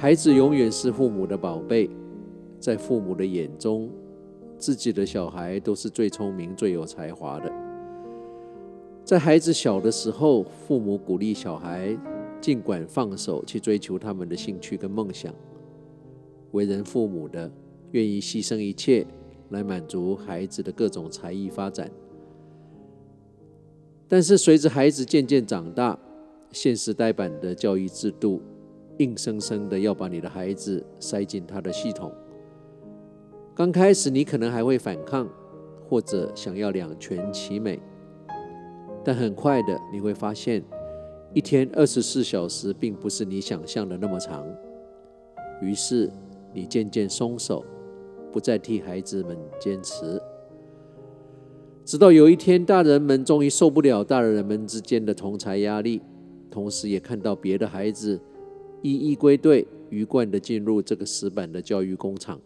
孩子永远是父母的宝贝，在父母的眼中，自己的小孩都是最聪明、最有才华的。在孩子小的时候，父母鼓励小孩尽管放手去追求他们的兴趣跟梦想。为人父母的，愿意牺牲一切来满足孩子的各种才艺发展。但是随着孩子渐渐长大，现实呆板的教育制度，硬生生的要把你的孩子塞进他的系统。刚开始你可能还会反抗，或者想要两全其美，但很快的你会发现，一天二十四小时并不是你想象的那么长。于是你渐渐松手，不再替孩子们坚持。直到有一天，大人们终于受不了大人们之间的同侪压力，同时也看到别的孩子一一归队，鱼贯的进入这个死板的教育工厂，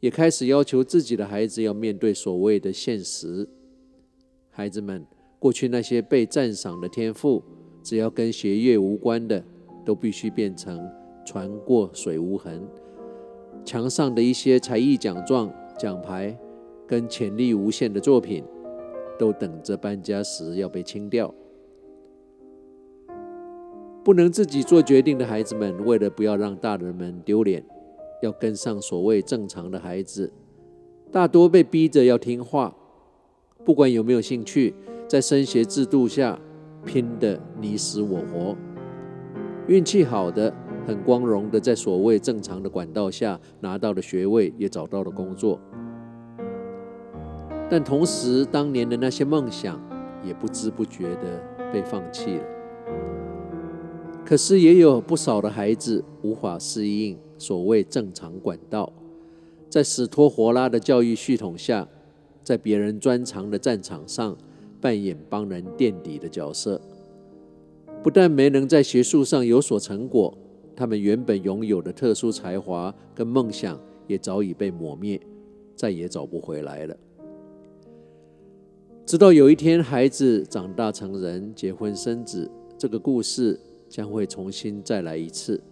也开始要求自己的孩子要面对所谓的现实。孩子们过去那些被赞赏的天赋，只要跟学业无关的，都必须变成船过水无痕。墙上的一些才艺奖状、奖牌。跟潜力无限的作品，都等着搬家时要被清掉。不能自己做决定的孩子们，为了不要让大人们丢脸，要跟上所谓正常的孩子，大多被逼着要听话。不管有没有兴趣，在升学制度下拼得你死我活。运气好的，很光荣的在所谓正常的管道下拿到了学位，也找到了工作。但同时，当年的那些梦想也不知不觉的被放弃了。可是，也有不少的孩子无法适应所谓正常管道，在死拖活拉的教育系统下，在别人专长的战场上扮演帮人垫底的角色，不但没能在学术上有所成果，他们原本拥有的特殊才华跟梦想也早已被抹灭，再也找不回来了。直到有一天，孩子长大成人，结婚生子，这个故事将会重新再来一次。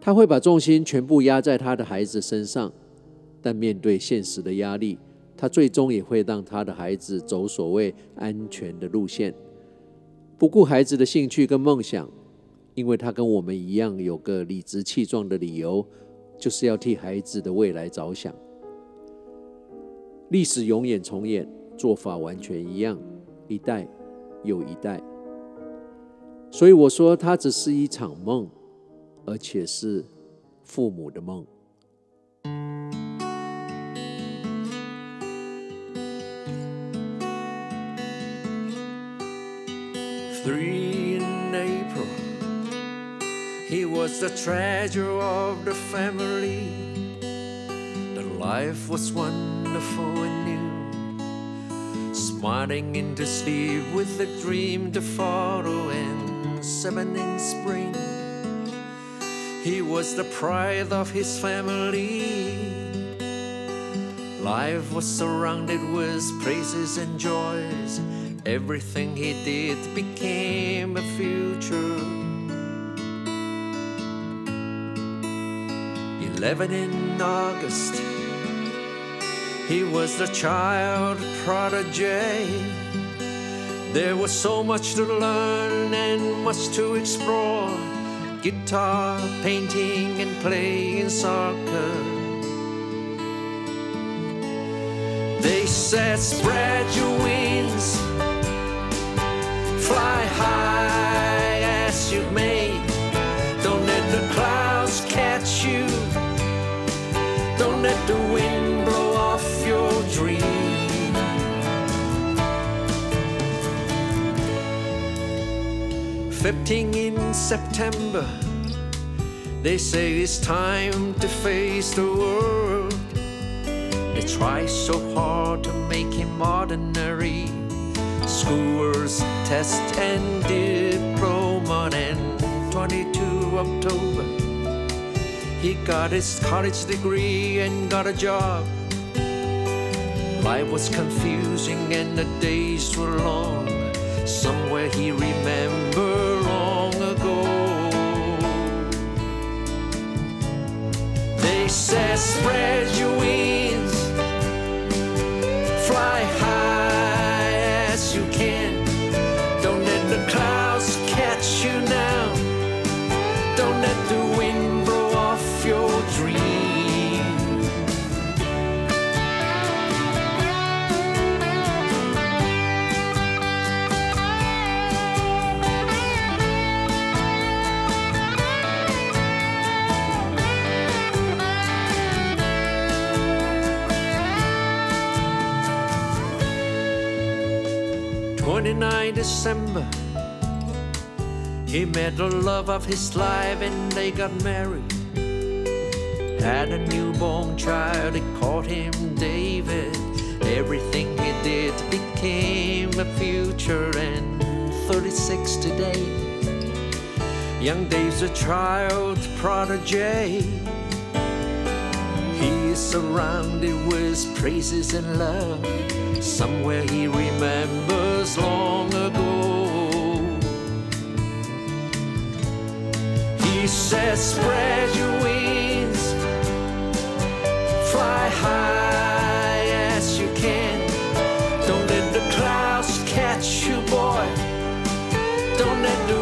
他会把重心全部压在他的孩子身上，但面对现实的压力，他最终也会让他的孩子走所谓安全的路线，不顾孩子的兴趣跟梦想，因为他跟我们一样有个理直气壮的理由，就是要替孩子的未来着想。历史永远重演。做法完全一样，一代又一代。所以我说，它只是一场梦，而且是父母的梦。Three in April, he was the treasure of the family. The life was wonderful and new. Smiling into sleep with a dream to follow and seven in spring. He was the pride of his family. Life was surrounded with praises and joys. Everything he did became a future. Eleven in August. He was the child prodigy. There was so much to learn and much to explore guitar, painting, and playing soccer. They said, Spread your 15 in September. They say it's time to face the world. They try so hard to make him ordinary. Schools, test, and diploma, and 22 October. He got his college degree and got a job. Life was confusing and the days were long. Somewhere he remembered. Says, spread your wings, 29 December, he met the love of his life and they got married. Had a newborn child, they called him David. Everything he did became a future, and 36 today. Young Dave's a child prodigy. He is surrounded with praises and love. Somewhere he remembers says, spread your wings, fly high as you can. Don't let the clouds catch you, boy. Don't let the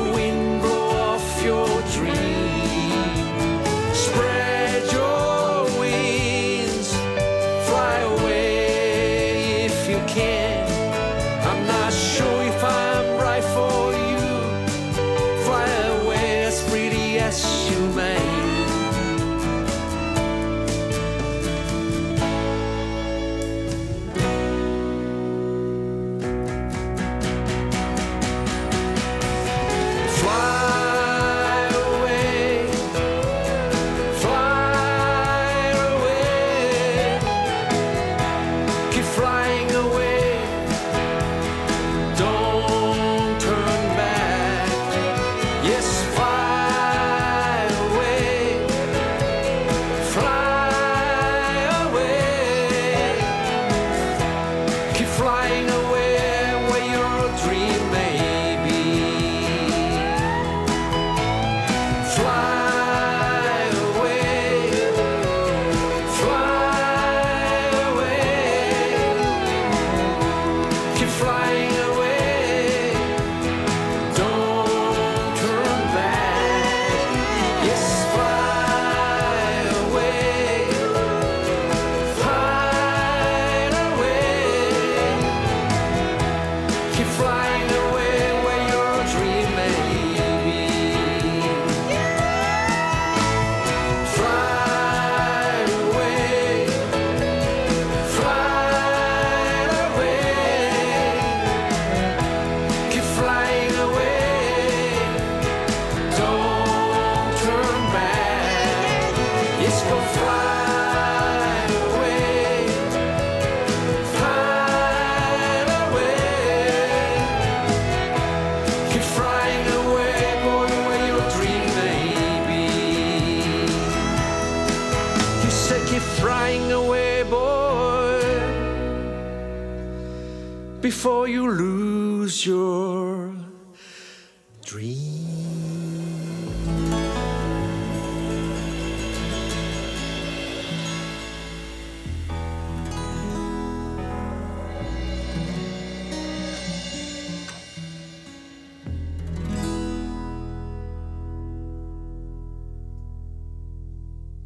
you lose